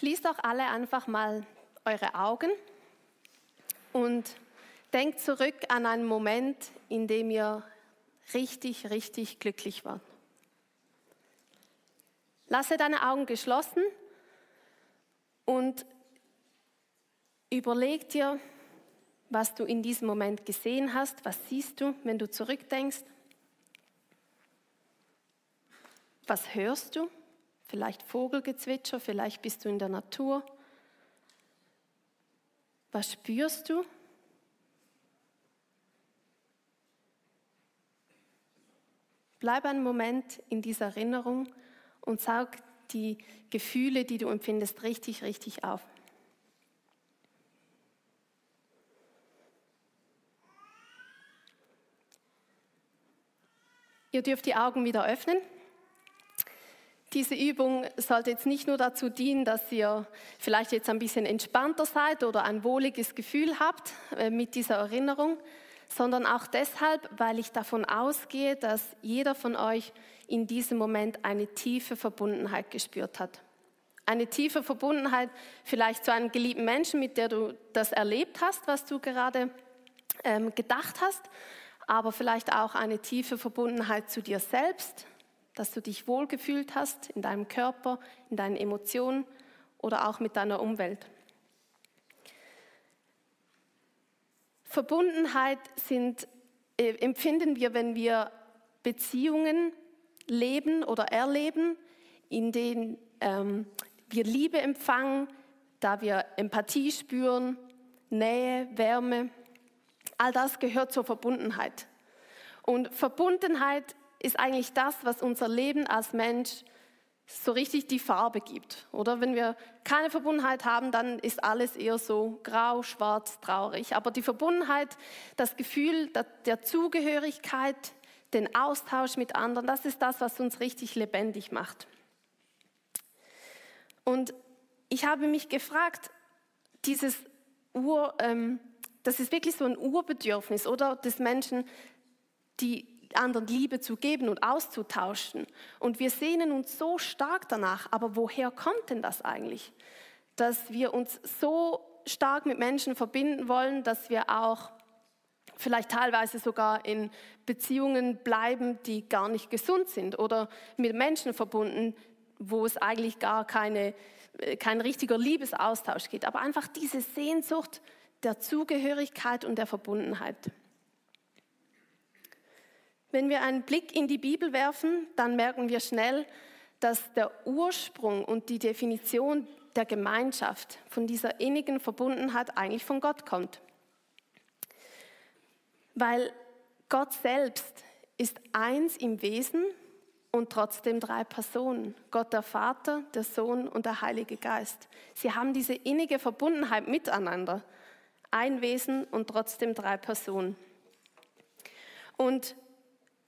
Schließt doch alle einfach mal eure Augen und denkt zurück an einen Moment, in dem ihr richtig, richtig glücklich wart. Lasse deine Augen geschlossen und überleg dir, was du in diesem Moment gesehen hast, was siehst du, wenn du zurückdenkst. Was hörst du? Vielleicht Vogelgezwitscher, vielleicht bist du in der Natur. Was spürst du? Bleib einen Moment in dieser Erinnerung und saug die Gefühle, die du empfindest, richtig, richtig auf. Ihr dürft die Augen wieder öffnen. Diese Übung sollte jetzt nicht nur dazu dienen, dass ihr vielleicht jetzt ein bisschen entspannter seid oder ein wohliges Gefühl habt äh, mit dieser Erinnerung, sondern auch deshalb, weil ich davon ausgehe, dass jeder von euch in diesem Moment eine tiefe Verbundenheit gespürt hat. Eine tiefe Verbundenheit vielleicht zu einem geliebten Menschen, mit der du das erlebt hast, was du gerade ähm, gedacht hast, aber vielleicht auch eine tiefe Verbundenheit zu dir selbst, dass du dich wohlgefühlt hast in deinem Körper, in deinen Emotionen oder auch mit deiner Umwelt. Verbundenheit sind, äh, empfinden wir, wenn wir Beziehungen leben oder erleben, in denen ähm, wir Liebe empfangen, da wir Empathie spüren, Nähe, Wärme. All das gehört zur Verbundenheit. Und Verbundenheit ist eigentlich das, was unser Leben als Mensch so richtig die Farbe gibt. Oder wenn wir keine Verbundenheit haben, dann ist alles eher so grau, schwarz, traurig. Aber die Verbundenheit, das Gefühl der Zugehörigkeit, den Austausch mit anderen, das ist das, was uns richtig lebendig macht. Und ich habe mich gefragt, dieses Ur, ähm, das ist wirklich so ein Urbedürfnis oder des Menschen, die anderen Liebe zu geben und auszutauschen. Und wir sehnen uns so stark danach, aber woher kommt denn das eigentlich? Dass wir uns so stark mit Menschen verbinden wollen, dass wir auch vielleicht teilweise sogar in Beziehungen bleiben, die gar nicht gesund sind oder mit Menschen verbunden, wo es eigentlich gar keine, äh, kein richtiger Liebesaustausch gibt. Aber einfach diese Sehnsucht der Zugehörigkeit und der Verbundenheit. Wenn wir einen Blick in die Bibel werfen, dann merken wir schnell, dass der Ursprung und die Definition der Gemeinschaft von dieser innigen Verbundenheit eigentlich von Gott kommt. Weil Gott selbst ist eins im Wesen und trotzdem drei Personen. Gott der Vater, der Sohn und der Heilige Geist. Sie haben diese innige Verbundenheit miteinander. Ein Wesen und trotzdem drei Personen. Und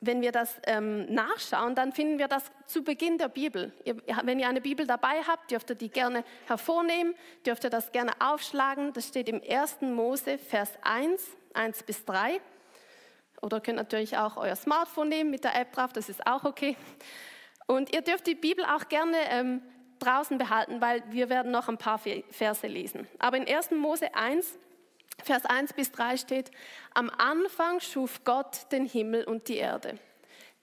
wenn wir das ähm, nachschauen, dann finden wir das zu Beginn der Bibel. Ihr, wenn ihr eine Bibel dabei habt, dürft ihr die gerne hervornehmen, dürft ihr das gerne aufschlagen. Das steht im 1. Mose, Vers 1, 1 bis 3. Oder könnt natürlich auch euer Smartphone nehmen mit der App drauf, das ist auch okay. Und ihr dürft die Bibel auch gerne ähm, draußen behalten, weil wir werden noch ein paar Verse lesen. Aber in 1. Mose 1, Vers 1 bis 3 steht, am Anfang schuf Gott den Himmel und die Erde.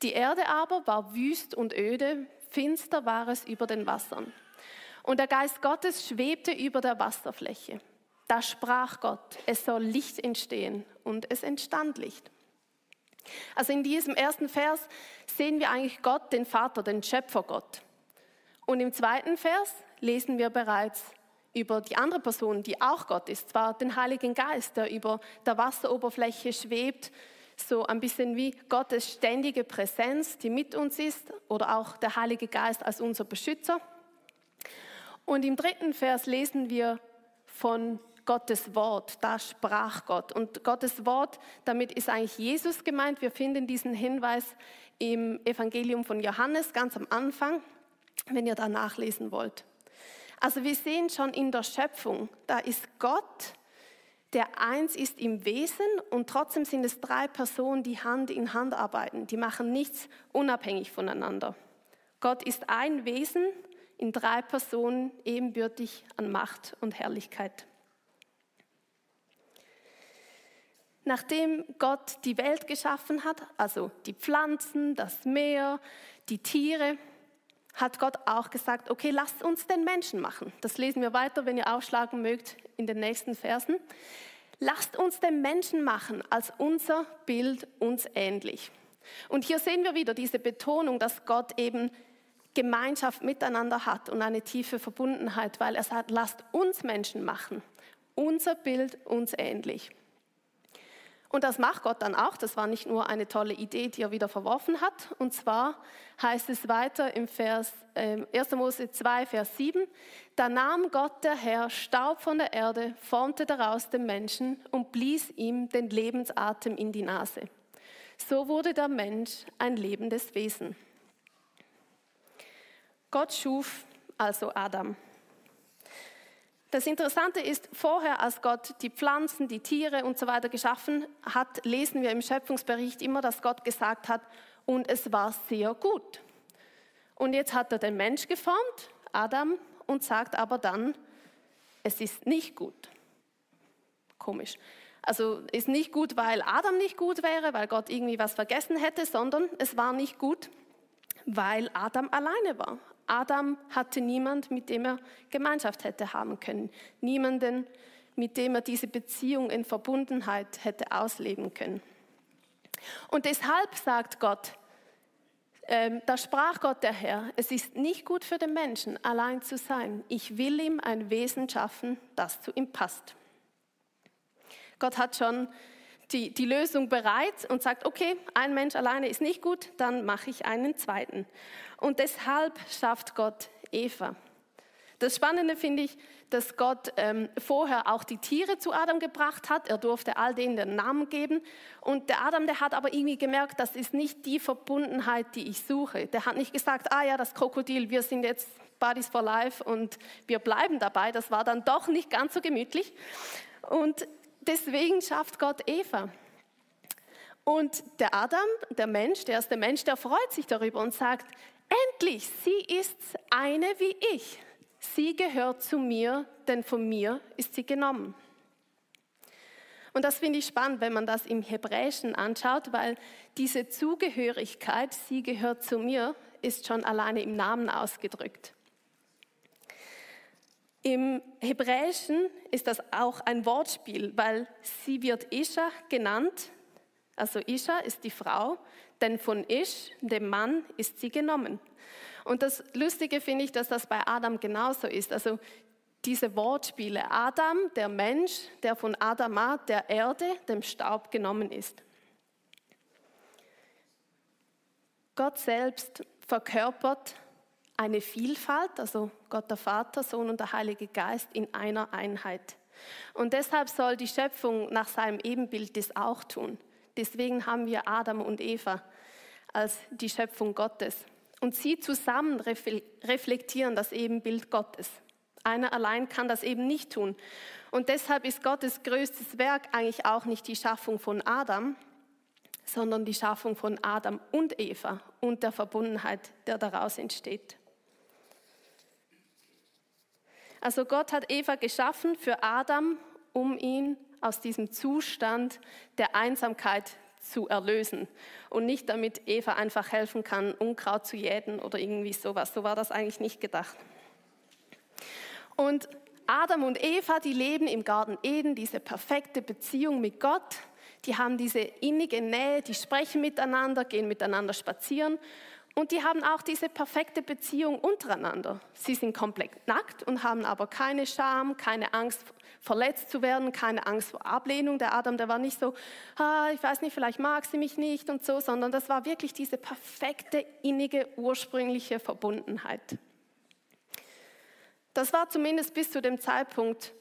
Die Erde aber war wüst und öde, finster war es über den Wassern. Und der Geist Gottes schwebte über der Wasserfläche. Da sprach Gott, es soll Licht entstehen und es entstand Licht. Also in diesem ersten Vers sehen wir eigentlich Gott, den Vater, den Schöpfergott. Und im zweiten Vers lesen wir bereits über die andere Person, die auch Gott ist, zwar den Heiligen Geist, der über der Wasseroberfläche schwebt, so ein bisschen wie Gottes ständige Präsenz, die mit uns ist, oder auch der Heilige Geist als unser Beschützer. Und im dritten Vers lesen wir von Gottes Wort, da sprach Gott. Und Gottes Wort, damit ist eigentlich Jesus gemeint. Wir finden diesen Hinweis im Evangelium von Johannes ganz am Anfang, wenn ihr da nachlesen wollt. Also wir sehen schon in der Schöpfung, da ist Gott, der eins ist im Wesen und trotzdem sind es drei Personen, die Hand in Hand arbeiten. Die machen nichts unabhängig voneinander. Gott ist ein Wesen in drei Personen ebenbürtig an Macht und Herrlichkeit. Nachdem Gott die Welt geschaffen hat, also die Pflanzen, das Meer, die Tiere, hat Gott auch gesagt, okay, lasst uns den Menschen machen. Das lesen wir weiter, wenn ihr aufschlagen mögt, in den nächsten Versen. Lasst uns den Menschen machen, als unser Bild uns ähnlich. Und hier sehen wir wieder diese Betonung, dass Gott eben Gemeinschaft miteinander hat und eine tiefe Verbundenheit, weil er sagt, lasst uns Menschen machen, unser Bild uns ähnlich. Und das macht Gott dann auch. Das war nicht nur eine tolle Idee, die er wieder verworfen hat. Und zwar heißt es weiter im Vers, äh, 1. Mose 2, Vers 7, da nahm Gott der Herr Staub von der Erde, formte daraus den Menschen und blies ihm den Lebensatem in die Nase. So wurde der Mensch ein lebendes Wesen. Gott schuf also Adam. Das Interessante ist, vorher, als Gott die Pflanzen, die Tiere und so weiter geschaffen hat, lesen wir im Schöpfungsbericht immer, dass Gott gesagt hat, und es war sehr gut. Und jetzt hat er den Mensch geformt, Adam, und sagt aber dann, es ist nicht gut. Komisch. Also ist nicht gut, weil Adam nicht gut wäre, weil Gott irgendwie was vergessen hätte, sondern es war nicht gut, weil Adam alleine war. Adam hatte niemand, mit dem er Gemeinschaft hätte haben können. Niemanden, mit dem er diese Beziehung in Verbundenheit hätte ausleben können. Und deshalb sagt Gott, ähm, da sprach Gott der Herr, es ist nicht gut für den Menschen, allein zu sein. Ich will ihm ein Wesen schaffen, das zu ihm passt. Gott hat schon die, die Lösung bereit und sagt, okay, ein Mensch alleine ist nicht gut, dann mache ich einen zweiten. Und deshalb schafft Gott Eva. Das Spannende finde ich, dass Gott ähm, vorher auch die Tiere zu Adam gebracht hat. Er durfte all denen den Namen geben. Und der Adam, der hat aber irgendwie gemerkt, das ist nicht die Verbundenheit, die ich suche. Der hat nicht gesagt, ah ja, das Krokodil, wir sind jetzt Buddies for Life und wir bleiben dabei. Das war dann doch nicht ganz so gemütlich. Und deswegen schafft Gott Eva. Und der Adam, der Mensch, der erste Mensch, der freut sich darüber und sagt, endlich, sie ist eine wie ich. Sie gehört zu mir, denn von mir ist sie genommen. Und das finde ich spannend, wenn man das im Hebräischen anschaut, weil diese Zugehörigkeit, sie gehört zu mir, ist schon alleine im Namen ausgedrückt. Im Hebräischen ist das auch ein Wortspiel, weil sie wird Isha genannt. Also Isha ist die Frau, denn von Ish, dem Mann, ist sie genommen. Und das Lustige finde ich, dass das bei Adam genauso ist. Also diese Wortspiele. Adam, der Mensch, der von Adama, der Erde, dem Staub genommen ist. Gott selbst verkörpert eine Vielfalt, also Gott der Vater, Sohn und der Heilige Geist in einer Einheit. Und deshalb soll die Schöpfung nach seinem Ebenbild das auch tun. Deswegen haben wir Adam und Eva als die Schöpfung Gottes. Und sie zusammen reflektieren das Ebenbild Gottes. Einer allein kann das eben nicht tun. Und deshalb ist Gottes größtes Werk eigentlich auch nicht die Schaffung von Adam, sondern die Schaffung von Adam und Eva und der Verbundenheit, der daraus entsteht. Also Gott hat Eva geschaffen für Adam, um ihn aus diesem Zustand der Einsamkeit zu erlösen und nicht damit Eva einfach helfen kann, Unkraut zu jäten oder irgendwie sowas. So war das eigentlich nicht gedacht. Und Adam und Eva, die leben im Garten Eden, diese perfekte Beziehung mit Gott. Die haben diese innige Nähe, die sprechen miteinander, gehen miteinander spazieren und die haben auch diese perfekte Beziehung untereinander. Sie sind komplett nackt und haben aber keine Scham, keine Angst, verletzt zu werden, keine Angst vor Ablehnung. Der Adam, der war nicht so, ah, ich weiß nicht, vielleicht mag sie mich nicht und so, sondern das war wirklich diese perfekte, innige, ursprüngliche Verbundenheit. Das war zumindest bis zu dem Zeitpunkt,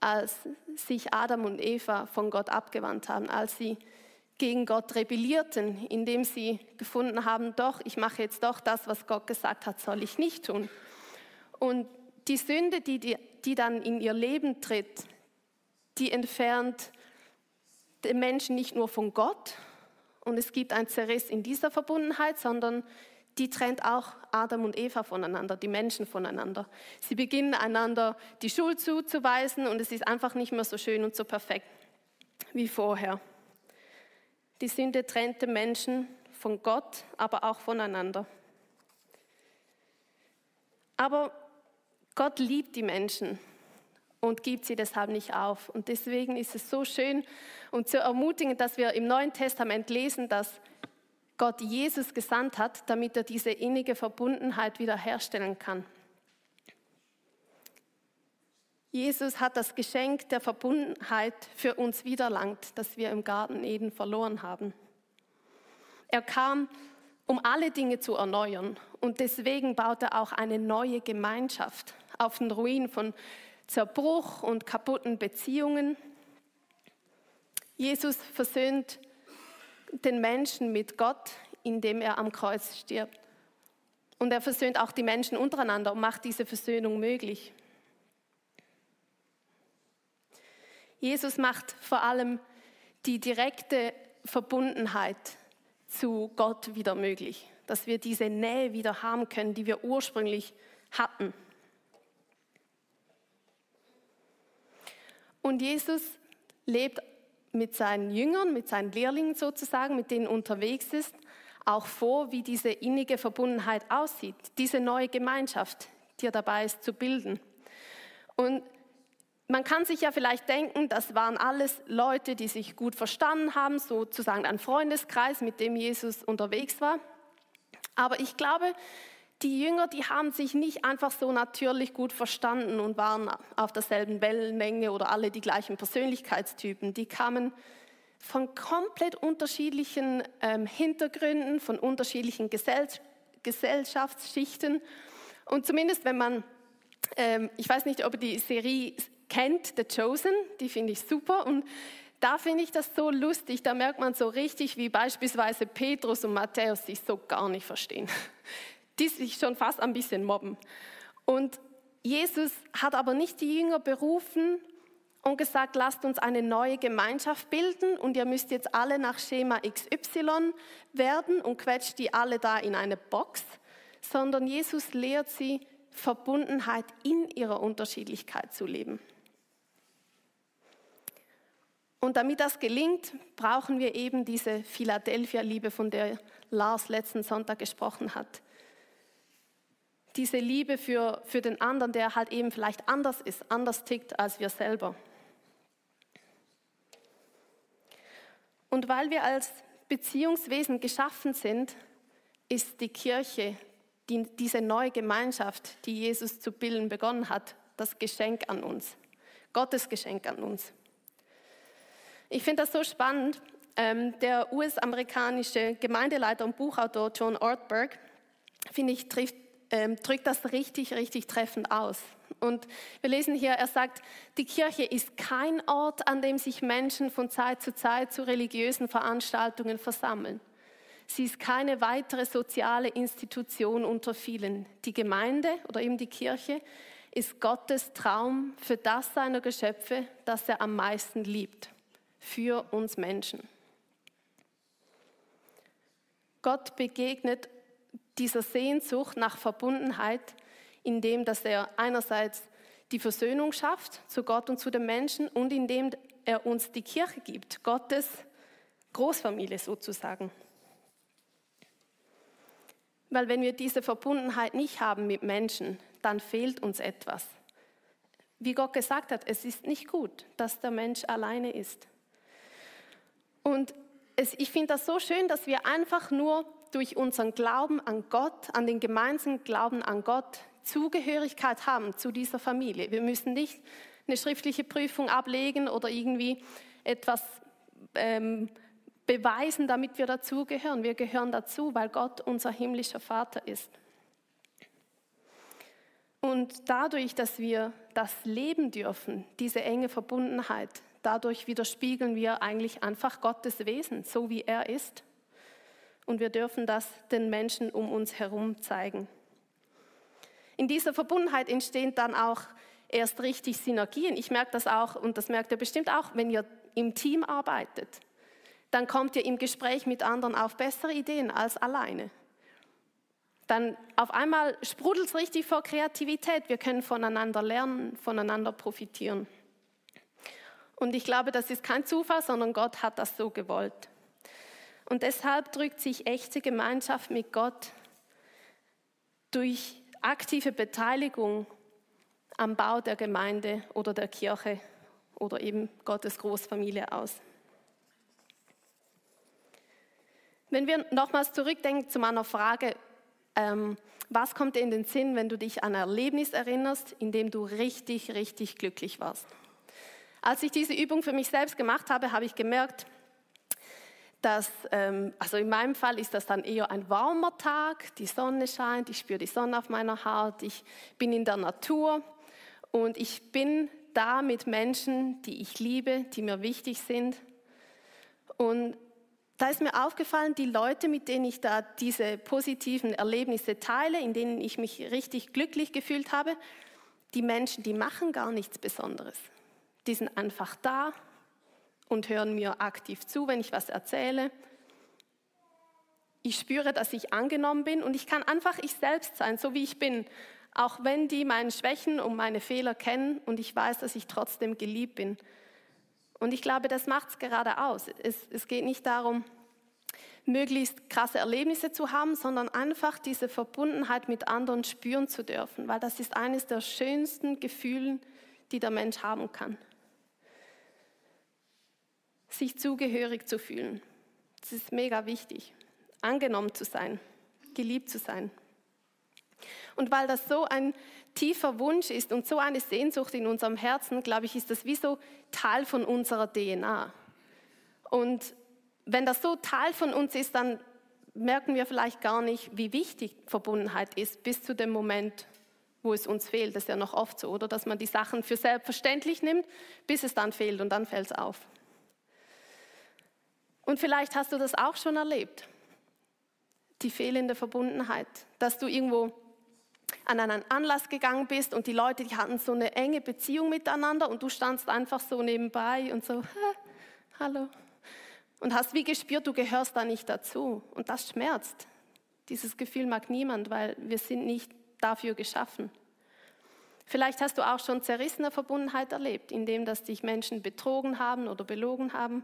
als sich Adam und Eva von Gott abgewandt haben, als sie gegen Gott rebellierten, indem sie gefunden haben, doch, ich mache jetzt doch das, was Gott gesagt hat, soll ich nicht tun. Und die Sünde, die, die, die dann in ihr Leben tritt, die entfernt den Menschen nicht nur von Gott und es gibt ein Zerriss in dieser Verbundenheit, sondern die trennt auch Adam und Eva voneinander, die Menschen voneinander. Sie beginnen einander die Schuld zuzuweisen und es ist einfach nicht mehr so schön und so perfekt wie vorher. Die Sünde trennte Menschen von Gott, aber auch voneinander. Aber Gott liebt die Menschen und gibt sie deshalb nicht auf. Und deswegen ist es so schön und so ermutigend, dass wir im Neuen Testament lesen, dass Gott Jesus gesandt hat, damit er diese innige Verbundenheit wiederherstellen kann. Jesus hat das Geschenk der Verbundenheit für uns wiederlangt, das wir im Garten Eden verloren haben. Er kam, um alle Dinge zu erneuern und deswegen baut er auch eine neue Gemeinschaft auf den Ruinen von Zerbruch und kaputten Beziehungen. Jesus versöhnt den Menschen mit Gott, indem er am Kreuz stirbt. Und er versöhnt auch die Menschen untereinander und macht diese Versöhnung möglich. Jesus macht vor allem die direkte Verbundenheit zu Gott wieder möglich, dass wir diese Nähe wieder haben können, die wir ursprünglich hatten. Und Jesus lebt mit seinen Jüngern, mit seinen Lehrlingen sozusagen, mit denen unterwegs ist, auch vor, wie diese innige Verbundenheit aussieht, diese neue Gemeinschaft, die er dabei ist zu bilden. Und man kann sich ja vielleicht denken, das waren alles Leute, die sich gut verstanden haben, sozusagen ein Freundeskreis, mit dem Jesus unterwegs war. Aber ich glaube, die Jünger, die haben sich nicht einfach so natürlich gut verstanden und waren auf derselben Wellenlänge oder alle die gleichen Persönlichkeitstypen. Die kamen von komplett unterschiedlichen ähm, Hintergründen, von unterschiedlichen Gesell Gesellschaftsschichten. Und zumindest wenn man, ähm, ich weiß nicht, ob ihr die Serie kennt, The Chosen, die finde ich super. Und da finde ich das so lustig, da merkt man so richtig, wie beispielsweise Petrus und Matthäus sich so gar nicht verstehen die sich schon fast ein bisschen mobben. Und Jesus hat aber nicht die Jünger berufen und gesagt, lasst uns eine neue Gemeinschaft bilden und ihr müsst jetzt alle nach Schema XY werden und quetscht die alle da in eine Box, sondern Jesus lehrt sie, Verbundenheit in ihrer Unterschiedlichkeit zu leben. Und damit das gelingt, brauchen wir eben diese Philadelphia-Liebe, von der Lars letzten Sonntag gesprochen hat diese Liebe für, für den anderen, der halt eben vielleicht anders ist, anders tickt als wir selber. Und weil wir als Beziehungswesen geschaffen sind, ist die Kirche, die, diese neue Gemeinschaft, die Jesus zu bilden begonnen hat, das Geschenk an uns, Gottes Geschenk an uns. Ich finde das so spannend. Ähm, der US-amerikanische Gemeindeleiter und Buchautor John Ortberg, finde ich, trifft ähm, drückt das richtig, richtig treffend aus. Und wir lesen hier, er sagt, die Kirche ist kein Ort, an dem sich Menschen von Zeit zu Zeit zu religiösen Veranstaltungen versammeln. Sie ist keine weitere soziale Institution unter vielen. Die Gemeinde oder eben die Kirche ist Gottes Traum für das seiner Geschöpfe, das er am meisten liebt, für uns Menschen. Gott begegnet dieser Sehnsucht nach Verbundenheit, indem dass er einerseits die Versöhnung schafft zu Gott und zu den Menschen und indem er uns die Kirche gibt, Gottes Großfamilie sozusagen. Weil wenn wir diese Verbundenheit nicht haben mit Menschen, dann fehlt uns etwas. Wie Gott gesagt hat, es ist nicht gut, dass der Mensch alleine ist. Und es, ich finde das so schön, dass wir einfach nur durch unseren Glauben an Gott, an den gemeinsamen Glauben an Gott, Zugehörigkeit haben zu dieser Familie. Wir müssen nicht eine schriftliche Prüfung ablegen oder irgendwie etwas ähm, beweisen, damit wir dazugehören. Wir gehören dazu, weil Gott unser himmlischer Vater ist. Und dadurch, dass wir das leben dürfen, diese enge Verbundenheit, dadurch widerspiegeln wir eigentlich einfach Gottes Wesen, so wie er ist und wir dürfen das den Menschen um uns herum zeigen. In dieser Verbundenheit entstehen dann auch erst richtig Synergien. Ich merke das auch und das merkt ihr bestimmt auch, wenn ihr im Team arbeitet. Dann kommt ihr im Gespräch mit anderen auf bessere Ideen als alleine. dann auf einmal sprudelt es richtig vor Kreativität. Wir können voneinander lernen, voneinander profitieren. Und ich glaube, das ist kein Zufall, sondern Gott hat das so gewollt. Und deshalb drückt sich echte Gemeinschaft mit Gott durch aktive Beteiligung am Bau der Gemeinde oder der Kirche oder eben Gottes Großfamilie aus. Wenn wir nochmals zurückdenken zu meiner Frage, ähm, was kommt dir in den Sinn, wenn du dich an ein Erlebnis erinnerst, in dem du richtig, richtig glücklich warst? Als ich diese Übung für mich selbst gemacht habe, habe ich gemerkt, dass, ähm, also in meinem Fall ist das dann eher ein warmer Tag, die Sonne scheint, ich spüre die Sonne auf meiner Haut, ich bin in der Natur und ich bin da mit Menschen, die ich liebe, die mir wichtig sind. Und da ist mir aufgefallen, die Leute, mit denen ich da diese positiven Erlebnisse teile, in denen ich mich richtig glücklich gefühlt habe, die Menschen, die machen gar nichts Besonderes. Die sind einfach da und hören mir aktiv zu, wenn ich was erzähle. Ich spüre, dass ich angenommen bin und ich kann einfach ich selbst sein, so wie ich bin. Auch wenn die meine Schwächen und meine Fehler kennen und ich weiß, dass ich trotzdem geliebt bin. Und ich glaube, das macht es gerade aus. Es, geht nicht darum, möglichst krasse Erlebnisse zu haben, sondern einfach diese Verbundenheit mit anderen spüren zu dürfen, weil das ist eines der schönsten Gefühle, die der Mensch haben kann. Sich zugehörig zu fühlen. Das ist mega wichtig. Angenommen zu sein, geliebt zu sein. Und weil das so ein tiefer Wunsch ist und so eine Sehnsucht in unserem Herzen, glaube ich, ist das wie so Teil von unserer DNA. Und wenn das so Teil von uns ist, dann merken wir vielleicht gar nicht, wie wichtig Verbundenheit ist, bis zu dem Moment, wo es uns fehlt. Das ist ja noch oft so, oder? Dass man die Sachen für selbstverständlich nimmt, bis es dann fehlt und dann fällt es auf. Und vielleicht hast du das auch schon erlebt, die fehlende Verbundenheit, dass du irgendwo an einen Anlass gegangen bist und die Leute, die hatten so eine enge Beziehung miteinander und du standst einfach so nebenbei und so, hallo. Und hast wie gespürt, du gehörst da nicht dazu. Und das schmerzt. Dieses Gefühl mag niemand, weil wir sind nicht dafür geschaffen. Vielleicht hast du auch schon zerrissene Verbundenheit erlebt, indem dass dich Menschen betrogen haben oder belogen haben.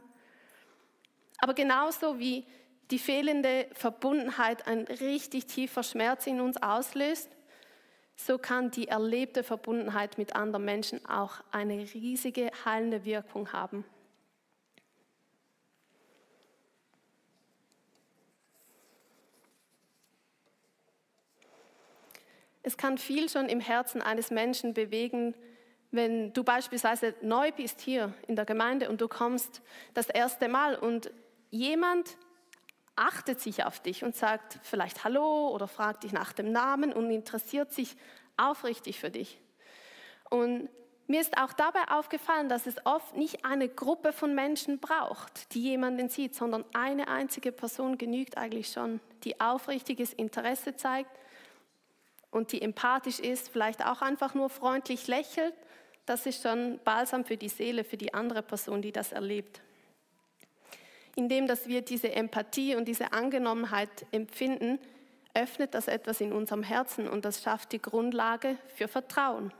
Aber genauso wie die fehlende Verbundenheit ein richtig tiefer Schmerz in uns auslöst, so kann die erlebte Verbundenheit mit anderen Menschen auch eine riesige heilende Wirkung haben. Es kann viel schon im Herzen eines Menschen bewegen, wenn du beispielsweise neu bist hier in der Gemeinde und du kommst das erste Mal und jemand achtet sich auf dich und sagt vielleicht Hallo oder fragt dich nach dem Namen und interessiert sich aufrichtig für dich. Und mir ist auch dabei aufgefallen, dass es oft nicht eine Gruppe von Menschen braucht, die jemanden sieht, sondern eine einzige Person genügt eigentlich schon, die aufrichtiges Interesse zeigt und die empathisch ist, vielleicht auch einfach nur freundlich lächelt. Das ist schon balsam für die Seele, für die andere Person, die das erlebt indem dass wir diese Empathie und diese Angenommenheit empfinden, öffnet das etwas in unserem Herzen und das schafft die Grundlage für Vertrauen.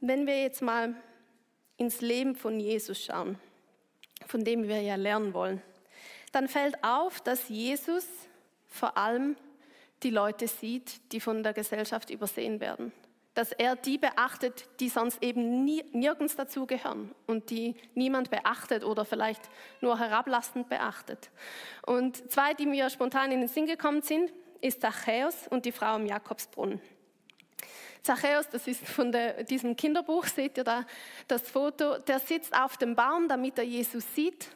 Wenn wir jetzt mal ins Leben von Jesus schauen, von dem wir ja lernen wollen, dann fällt auf, dass Jesus vor allem die Leute sieht, die von der Gesellschaft übersehen werden dass er die beachtet, die sonst eben nie, nirgends dazugehören und die niemand beachtet oder vielleicht nur herablassend beachtet. Und zwei, die mir spontan in den Sinn gekommen sind, ist Zachäus und die Frau im Jakobsbrunnen. Zachäus, das ist von der, diesem Kinderbuch, seht ihr da das Foto, der sitzt auf dem Baum, damit er Jesus sieht.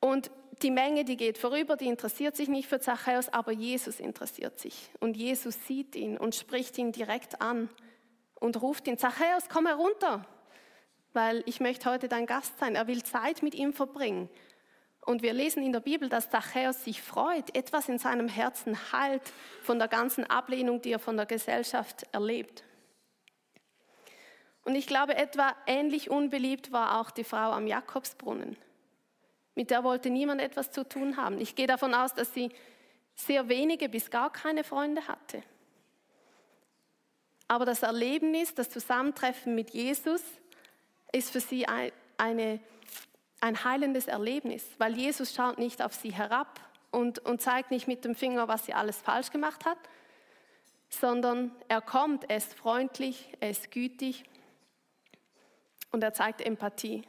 Und die Menge, die geht vorüber, die interessiert sich nicht für Zachäus, aber Jesus interessiert sich. Und Jesus sieht ihn und spricht ihn direkt an und ruft ihn, Zachäus, komm herunter, weil ich möchte heute dein Gast sein. Er will Zeit mit ihm verbringen. Und wir lesen in der Bibel, dass Zachäus sich freut, etwas in seinem Herzen heilt von der ganzen Ablehnung, die er von der Gesellschaft erlebt. Und ich glaube, etwa ähnlich unbeliebt war auch die Frau am Jakobsbrunnen. Mit der wollte niemand etwas zu tun haben. Ich gehe davon aus, dass sie sehr wenige bis gar keine Freunde hatte. Aber das Erlebnis, das Zusammentreffen mit Jesus ist für sie ein, eine, ein heilendes Erlebnis, weil Jesus schaut nicht auf sie herab und, und zeigt nicht mit dem Finger, was sie alles falsch gemacht hat, sondern er kommt, er ist freundlich, er ist gütig und er zeigt Empathie.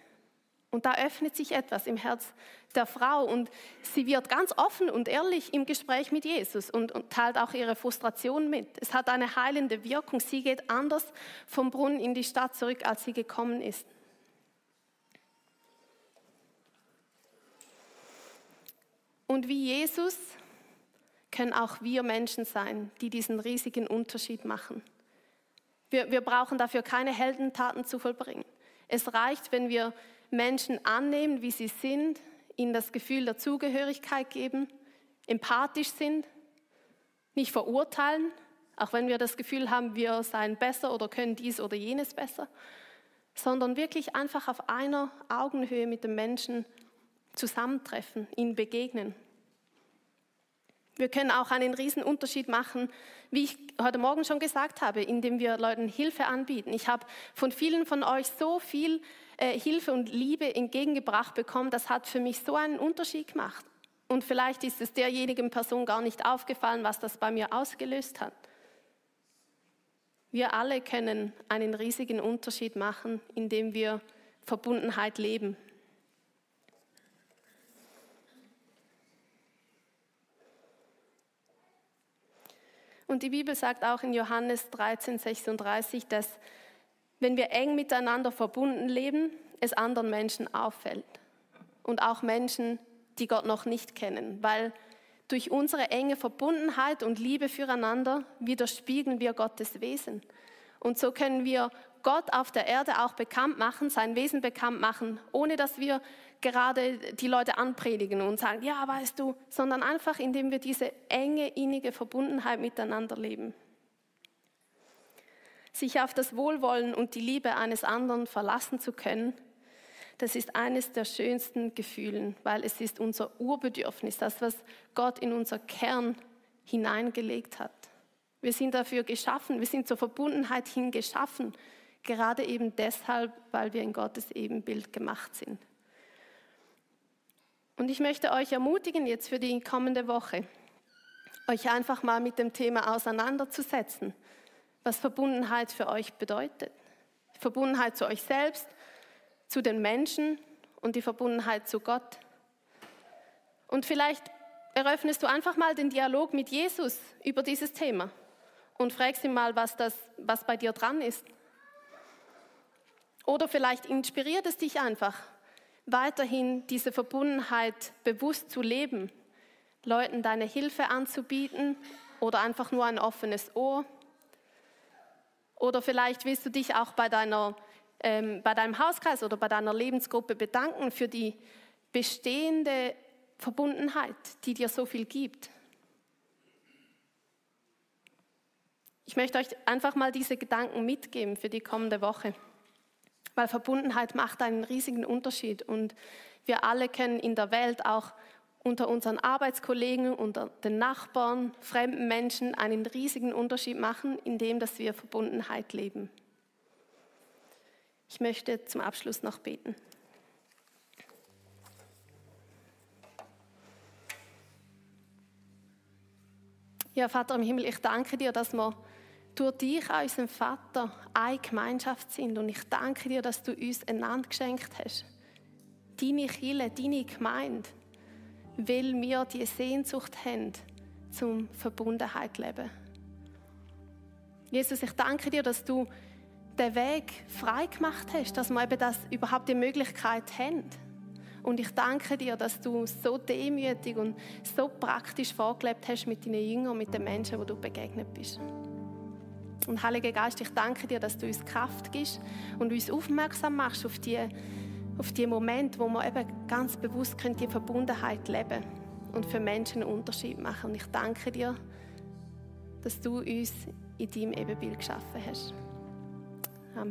Und da öffnet sich etwas im Herz der Frau und sie wird ganz offen und ehrlich im Gespräch mit Jesus und, und, teilt auch ihre Frustration mit. Es hat eine heilende Wirkung. Sie geht anders vom Brunnen in die Stadt zurück, als sie gekommen ist. Und wie Jesus können auch wir Menschen sein, die diesen riesigen Unterschied machen. Wir, wir brauchen dafür keine Heldentaten zu vollbringen. Es reicht, wenn wir Menschen annehmen, wie sie sind, ihnen das Gefühl der Zugehörigkeit geben, empathisch sind, nicht verurteilen, auch wenn wir das Gefühl haben, wir seien besser oder können dies oder jenes besser, sondern wirklich einfach auf einer Augenhöhe mit dem Menschen zusammentreffen, ihnen begegnen. Wir können auch einen riesen Unterschied machen, wie ich heute Morgen schon gesagt habe, indem wir Leuten Hilfe anbieten. Ich habe von vielen von euch so viel äh, Hilfe und Liebe entgegengebracht bekommen. Das hat für mich so einen Unterschied gemacht. Und vielleicht ist es derjenigen Person gar nicht aufgefallen, was das bei mir ausgelöst hat. Wir alle können einen riesigen Unterschied machen, indem wir Verbundenheit leben. Und die Bibel sagt auch in Johannes 13, 36, dass wenn wir eng miteinander verbunden leben, es anderen Menschen auffällt. Und auch Menschen, die Gott noch nicht kennen, weil durch unsere enge Verbundenheit und Liebe füreinander widerspiegeln wir Gottes Wesen. Und so können wir Gott auf der Erde auch bekannt machen, sein Wesen bekannt machen, ohne dass wir gerade die Leute anpredigen und sagen, ja, weißt du, sondern einfach, indem wir diese enge, innige Verbundenheit miteinander leben. Sich auf das Wohlwollen und die Liebe eines anderen verlassen zu können, das ist eines der schönsten Gefühlen, weil es ist unser Urbedürfnis, das, was Gott in unser Kern hineingelegt hat. Wir sind dafür geschaffen, wir sind zur Verbundenheit hin geschaffen, gerade eben deshalb, weil wir in Gottes Ebenbild gemacht sind. Und ich möchte euch ermutigen, jetzt für die kommende Woche, euch einfach mal mit dem Thema auseinanderzusetzen, was Verbundenheit für euch bedeutet. Verbundenheit zu euch selbst, zu den Menschen und die Verbundenheit zu Gott. Und vielleicht eröffnest du einfach mal den Dialog mit Jesus über dieses Thema und fragst ihn mal, was, das, was bei dir dran ist. Oder vielleicht inspiriert es dich einfach, weiterhin diese Verbundenheit bewusst zu leben, Leuten deine Hilfe anzubieten oder einfach nur ein offenes Ohr. Oder vielleicht willst du dich auch bei, deiner, ähm, bei deinem Hauskreis oder bei deiner Lebensgruppe bedanken für die bestehende Verbundenheit, die dir so viel gibt. Ich möchte euch einfach mal diese Gedanken mitgeben für die kommende Woche weil Verbundenheit macht einen riesigen Unterschied und wir alle können in der Welt auch unter unseren Arbeitskollegen, unter den Nachbarn, fremden Menschen einen riesigen Unterschied machen, indem dass wir Verbundenheit leben. Ich möchte zum Abschluss noch beten. Ja, Vater im Himmel, ich danke dir, dass wir durch dich, unserem Vater, eine Gemeinschaft sind. Und ich danke dir, dass du uns einander geschenkt hast. Deine Kirche, deine Gemeinde, weil wir die Sehnsucht haben, zum Verbundenheit leben. Jesus, ich danke dir, dass du den Weg frei gemacht hast, dass wir eben das überhaupt die Möglichkeit haben. Und ich danke dir, dass du so demütig und so praktisch vorgelebt hast mit deinen Jüngern, mit den Menschen, wo du begegnet bist. Und Heiliger Geist, ich danke dir, dass du uns Kraft gibst und uns aufmerksam machst auf die, auf die Momente, wo wir eben ganz bewusst können, die Verbundenheit leben und für Menschen einen Unterschied machen. Und ich danke dir, dass du uns in deinem Ebenbild geschaffen hast.